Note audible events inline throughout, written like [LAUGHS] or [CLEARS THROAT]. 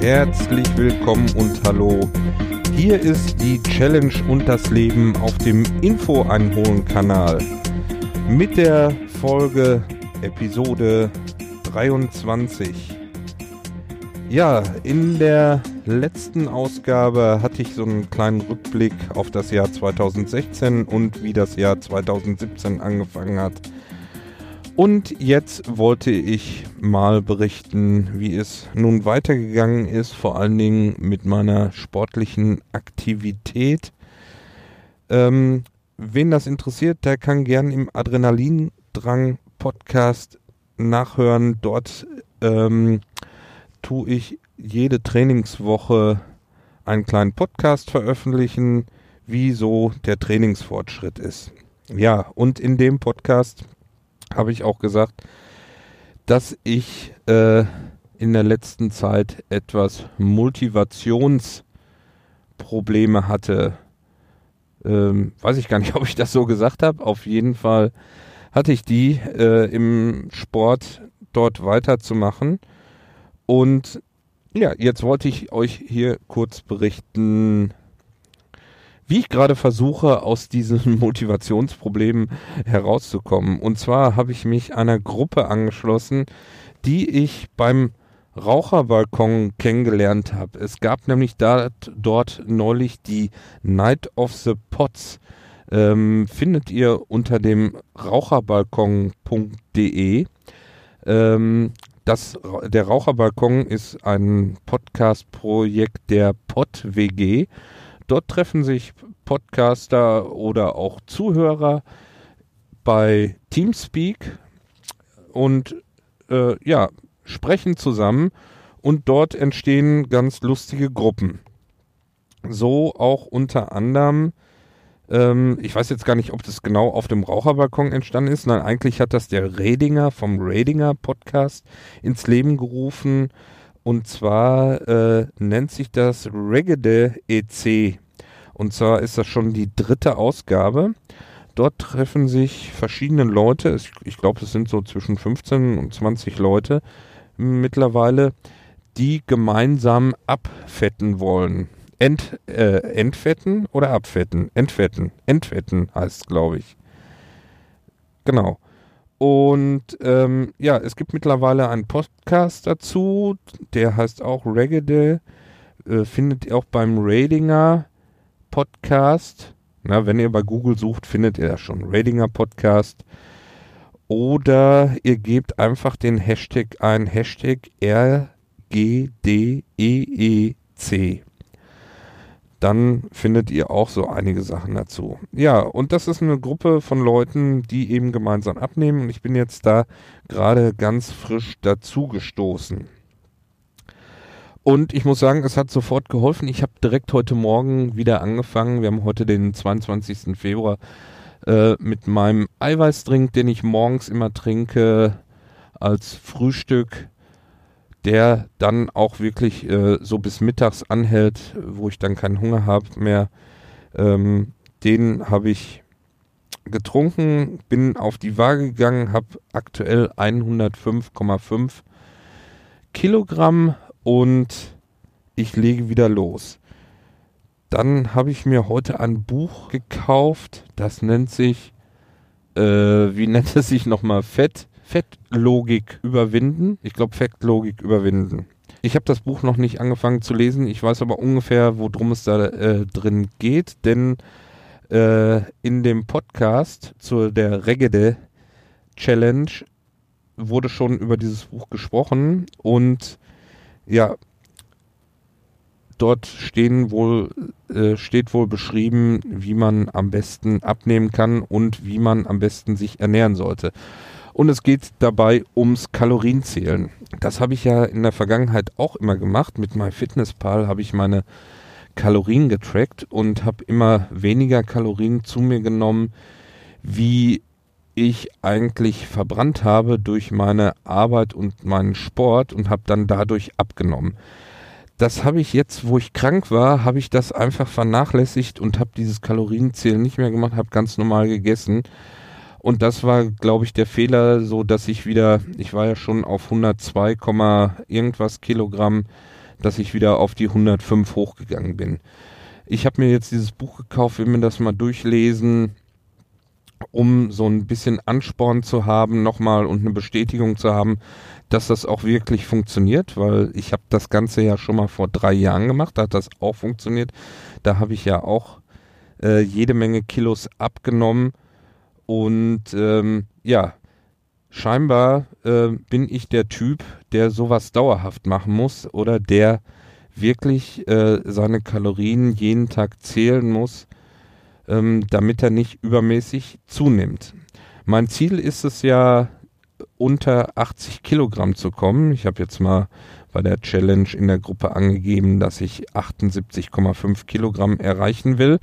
Herzlich willkommen und hallo. Hier ist die Challenge und das Leben auf dem Info einholen Kanal mit der Folge Episode 23. Ja, in der letzten Ausgabe hatte ich so einen kleinen Rückblick auf das Jahr 2016 und wie das Jahr 2017 angefangen hat. Und jetzt wollte ich mal berichten, wie es nun weitergegangen ist, vor allen Dingen mit meiner sportlichen Aktivität. Ähm, wen das interessiert, der kann gern im Adrenalindrang Podcast nachhören. Dort ähm, tue ich jede Trainingswoche einen kleinen Podcast veröffentlichen, wie so der Trainingsfortschritt ist. Ja, und in dem Podcast habe ich auch gesagt, dass ich äh, in der letzten Zeit etwas Motivationsprobleme hatte. Ähm, weiß ich gar nicht, [LAUGHS] ob ich das so gesagt habe. Auf jeden Fall hatte ich die äh, im Sport dort weiterzumachen. Und ja, jetzt wollte ich euch hier kurz berichten, wie ich gerade versuche, aus diesen [LAUGHS] Motivationsproblemen herauszukommen. Und zwar habe ich mich einer Gruppe angeschlossen, die ich beim Raucherbalkon kennengelernt habe. Es gab nämlich da, dort neulich die Night of the Pots. Ähm, findet ihr unter dem raucherbalkon.de. Ähm, das, der Raucherbalkon ist ein Podcast-Projekt der PodWG. Dort treffen sich Podcaster oder auch Zuhörer bei Teamspeak und äh, ja, sprechen zusammen und dort entstehen ganz lustige Gruppen. So auch unter anderem ähm, ich weiß jetzt gar nicht, ob das genau auf dem Raucherbalkon entstanden ist. Nein, eigentlich hat das der Redinger vom Redinger Podcast ins Leben gerufen. Und zwar äh, nennt sich das Regede EC. Und zwar ist das schon die dritte Ausgabe. Dort treffen sich verschiedene Leute. Ich, ich glaube, es sind so zwischen 15 und 20 Leute mittlerweile, die gemeinsam abfetten wollen. Ent, äh, entfetten oder abfetten? Entfetten. Entfetten heißt es, glaube ich. Genau. Und ähm, ja, es gibt mittlerweile einen Podcast dazu, der heißt auch Reggae. Äh, findet ihr auch beim Radinger Podcast. Na, wenn ihr bei Google sucht, findet ihr das schon. Radinger Podcast. Oder ihr gebt einfach den Hashtag ein, Hashtag RGDEEC dann findet ihr auch so einige Sachen dazu. Ja, und das ist eine Gruppe von Leuten, die eben gemeinsam abnehmen und ich bin jetzt da gerade ganz frisch dazugestoßen. Und ich muss sagen, es hat sofort geholfen. Ich habe direkt heute Morgen wieder angefangen. Wir haben heute den 22. Februar äh, mit meinem Eiweißdrink, den ich morgens immer trinke als Frühstück der dann auch wirklich äh, so bis mittags anhält, wo ich dann keinen Hunger habe mehr. Ähm, den habe ich getrunken, bin auf die Waage gegangen, habe aktuell 105,5 Kilogramm und ich lege wieder los. Dann habe ich mir heute ein Buch gekauft, das nennt sich, äh, wie nennt es sich nochmal, Fett Fettlogik überwinden. Ich glaube, Fettlogik überwinden. Ich habe das Buch noch nicht angefangen zu lesen. Ich weiß aber ungefähr, worum es da äh, drin geht, denn äh, in dem Podcast zu der Regede Challenge wurde schon über dieses Buch gesprochen und ja, dort stehen wohl, äh, steht wohl beschrieben, wie man am besten abnehmen kann und wie man am besten sich ernähren sollte. Und es geht dabei ums Kalorienzählen. Das habe ich ja in der Vergangenheit auch immer gemacht. Mit MyFitnessPal habe ich meine Kalorien getrackt und habe immer weniger Kalorien zu mir genommen, wie ich eigentlich verbrannt habe durch meine Arbeit und meinen Sport und habe dann dadurch abgenommen. das habe ich jetzt, wo ich krank war, habe ich das einfach vernachlässigt und habe dieses Kalorienzählen nicht mehr gemacht, habe ganz normal gegessen. Und das war, glaube ich, der Fehler, so dass ich wieder, ich war ja schon auf 102, irgendwas Kilogramm, dass ich wieder auf die 105 hochgegangen bin. Ich habe mir jetzt dieses Buch gekauft, will mir das mal durchlesen, um so ein bisschen Ansporn zu haben, nochmal und eine Bestätigung zu haben, dass das auch wirklich funktioniert, weil ich habe das Ganze ja schon mal vor drei Jahren gemacht, da hat das auch funktioniert. Da habe ich ja auch äh, jede Menge Kilos abgenommen und ähm, ja, scheinbar äh, bin ich der Typ, der sowas dauerhaft machen muss oder der wirklich äh, seine Kalorien jeden Tag zählen muss, ähm, damit er nicht übermäßig zunimmt. Mein Ziel ist es ja, unter 80 Kilogramm zu kommen. Ich habe jetzt mal bei der Challenge in der Gruppe angegeben, dass ich 78,5 Kilogramm erreichen will.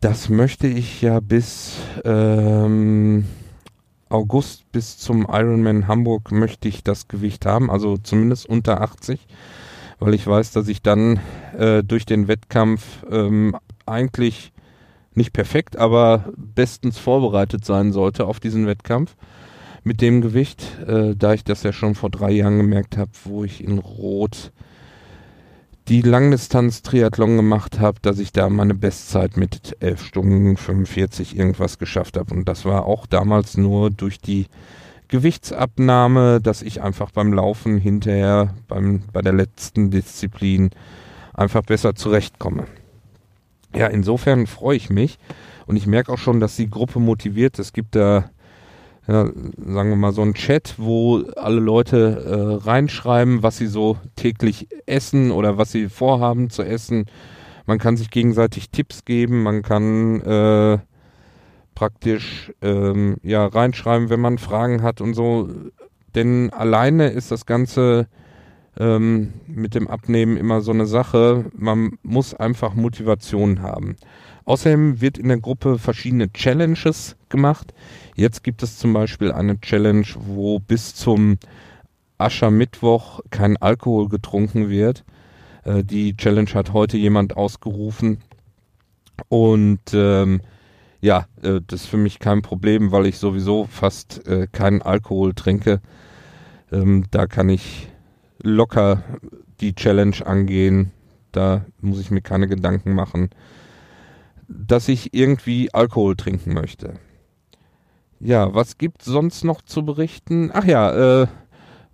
Das möchte ich ja bis ähm, August bis zum Ironman Hamburg möchte ich das Gewicht haben, also zumindest unter 80, weil ich weiß, dass ich dann äh, durch den Wettkampf ähm, eigentlich nicht perfekt, aber bestens vorbereitet sein sollte auf diesen Wettkampf mit dem Gewicht, äh, da ich das ja schon vor drei Jahren gemerkt habe, wo ich in Rot die Langdistanz-Triathlon gemacht habe, dass ich da meine Bestzeit mit 11 Stunden 45 irgendwas geschafft habe. Und das war auch damals nur durch die Gewichtsabnahme, dass ich einfach beim Laufen hinterher, beim, bei der letzten Disziplin einfach besser zurechtkomme. Ja, insofern freue ich mich und ich merke auch schon, dass die Gruppe motiviert. Es gibt da ja, sagen wir mal, so ein Chat, wo alle Leute äh, reinschreiben, was sie so täglich essen oder was sie vorhaben zu essen. Man kann sich gegenseitig Tipps geben, man kann äh, praktisch ähm, ja reinschreiben, wenn man Fragen hat und so. Denn alleine ist das Ganze ähm, mit dem Abnehmen immer so eine Sache. Man muss einfach Motivation haben. Außerdem wird in der Gruppe verschiedene Challenges gemacht. Jetzt gibt es zum Beispiel eine Challenge, wo bis zum Aschermittwoch kein Alkohol getrunken wird. Äh, die Challenge hat heute jemand ausgerufen. Und ähm, ja, äh, das ist für mich kein Problem, weil ich sowieso fast äh, keinen Alkohol trinke. Ähm, da kann ich locker die Challenge angehen. Da muss ich mir keine Gedanken machen dass ich irgendwie Alkohol trinken möchte. Ja, was gibt sonst noch zu berichten? Ach ja, äh,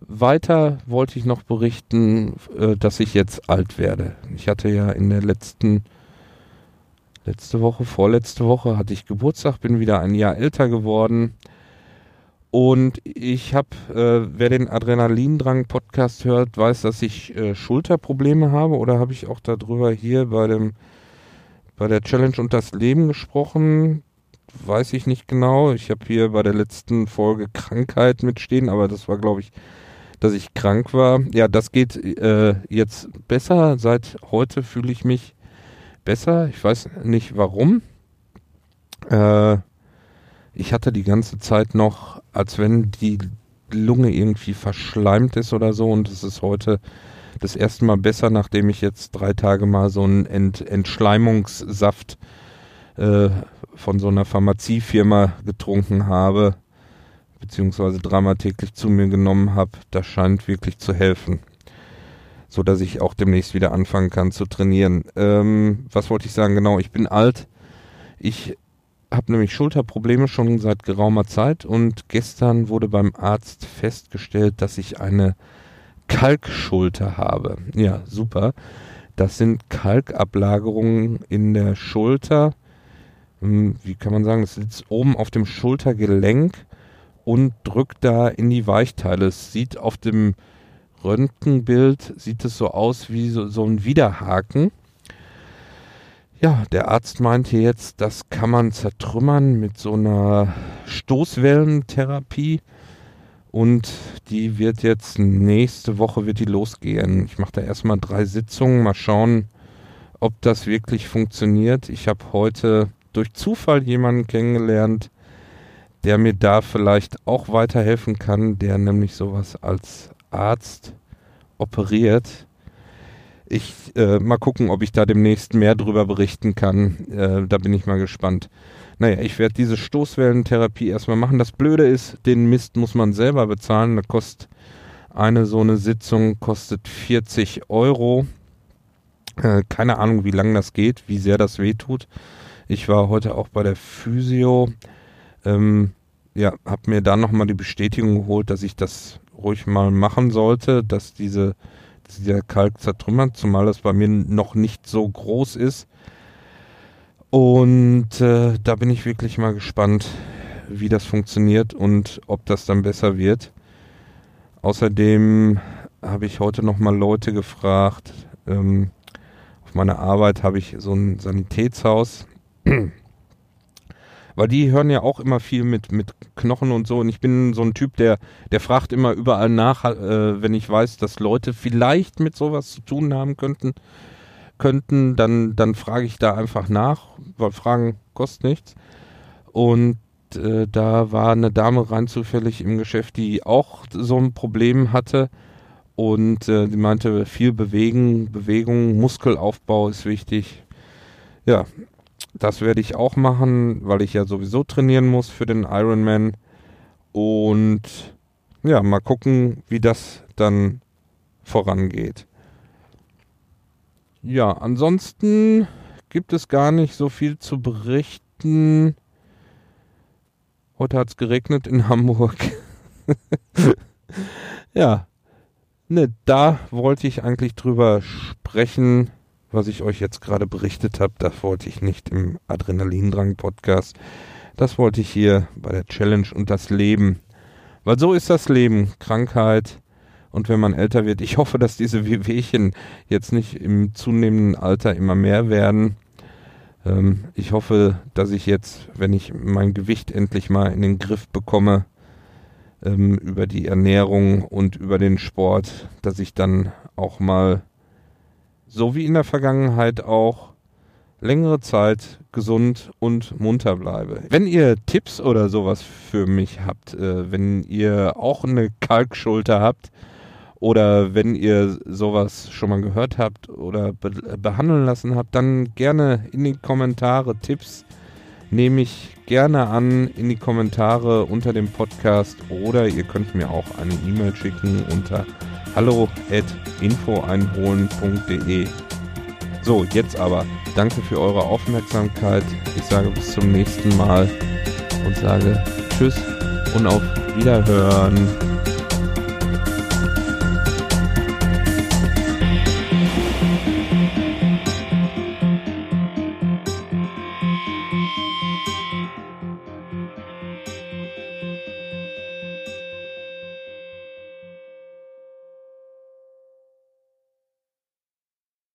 weiter wollte ich noch berichten, äh, dass ich jetzt alt werde. Ich hatte ja in der letzten, letzte Woche, vorletzte Woche hatte ich Geburtstag, bin wieder ein Jahr älter geworden. Und ich habe, äh, wer den Adrenalindrang-Podcast hört, weiß, dass ich äh, Schulterprobleme habe. Oder habe ich auch darüber hier bei dem bei der Challenge und das Leben gesprochen. Weiß ich nicht genau. Ich habe hier bei der letzten Folge Krankheit mitstehen, aber das war, glaube ich, dass ich krank war. Ja, das geht äh, jetzt besser. Seit heute fühle ich mich besser. Ich weiß nicht warum. Äh, ich hatte die ganze Zeit noch, als wenn die Lunge irgendwie verschleimt ist oder so und es ist heute das erste Mal besser, nachdem ich jetzt drei Tage mal so einen Ent Entschleimungssaft äh, von so einer Pharmaziefirma getrunken habe, beziehungsweise dreimal täglich zu mir genommen habe. Das scheint wirklich zu helfen, so dass ich auch demnächst wieder anfangen kann zu trainieren. Ähm, was wollte ich sagen? Genau, ich bin alt. Ich habe nämlich Schulterprobleme schon seit geraumer Zeit und gestern wurde beim Arzt festgestellt, dass ich eine Kalkschulter habe. Ja, super. Das sind Kalkablagerungen in der Schulter. Hm, wie kann man sagen, das sitzt oben auf dem Schultergelenk und drückt da in die Weichteile. Es sieht auf dem Röntgenbild, sieht es so aus wie so, so ein Widerhaken. Ja, der Arzt meinte jetzt, das kann man zertrümmern mit so einer Stoßwellentherapie. Und die wird jetzt nächste Woche wird die losgehen. Ich mache da erstmal drei Sitzungen, mal schauen, ob das wirklich funktioniert. Ich habe heute durch Zufall jemanden kennengelernt, der mir da vielleicht auch weiterhelfen kann, der nämlich sowas als Arzt operiert. Ich äh, mal gucken, ob ich da demnächst mehr drüber berichten kann. Äh, da bin ich mal gespannt. Naja, ich werde diese Stoßwellentherapie erstmal machen. Das Blöde ist, den Mist muss man selber bezahlen. Da kostet eine so eine Sitzung kostet 40 Euro. Äh, keine Ahnung, wie lange das geht, wie sehr das wehtut. Ich war heute auch bei der Physio. Ähm, ja, habe mir da nochmal die Bestätigung geholt, dass ich das ruhig mal machen sollte, dass diese dieser Kalk zertrümmert, zumal das bei mir noch nicht so groß ist. Und äh, da bin ich wirklich mal gespannt, wie das funktioniert und ob das dann besser wird. Außerdem habe ich heute nochmal Leute gefragt. Ähm, auf meiner Arbeit habe ich so ein Sanitätshaus. [CLEARS THROAT] Weil die hören ja auch immer viel mit, mit Knochen und so. Und ich bin so ein Typ, der, der fragt immer überall nach, äh, wenn ich weiß, dass Leute vielleicht mit sowas zu tun haben könnten, könnten, dann, dann frage ich da einfach nach, weil Fragen kostet nichts. Und äh, da war eine Dame rein zufällig im Geschäft, die auch so ein Problem hatte. Und äh, die meinte, viel bewegen, Bewegung, Muskelaufbau ist wichtig. Ja, das werde ich auch machen, weil ich ja sowieso trainieren muss für den Ironman. Und ja, mal gucken, wie das dann vorangeht. Ja, ansonsten gibt es gar nicht so viel zu berichten. Heute hat es geregnet in [LAUGHS] Hamburg. ja, ne, da wollte ich eigentlich drüber sprechen was ich euch jetzt gerade berichtet habe, das wollte ich nicht im Adrenalindrang-Podcast. Das wollte ich hier bei der Challenge und das Leben. Weil so ist das Leben. Krankheit. Und wenn man älter wird, ich hoffe, dass diese Wehwehchen jetzt nicht im zunehmenden Alter immer mehr werden. Ähm, ich hoffe, dass ich jetzt, wenn ich mein Gewicht endlich mal in den Griff bekomme, ähm, über die Ernährung und über den Sport, dass ich dann auch mal so wie in der Vergangenheit auch längere Zeit gesund und munter bleibe. Wenn ihr Tipps oder sowas für mich habt, äh, wenn ihr auch eine Kalkschulter habt oder wenn ihr sowas schon mal gehört habt oder be behandeln lassen habt, dann gerne in die Kommentare Tipps nehme ich gerne an in die Kommentare unter dem Podcast oder ihr könnt mir auch eine E-Mail schicken unter hallo at infoeinholen.de. So, jetzt aber. Danke für eure Aufmerksamkeit. Ich sage bis zum nächsten Mal und sage Tschüss und auf Wiederhören.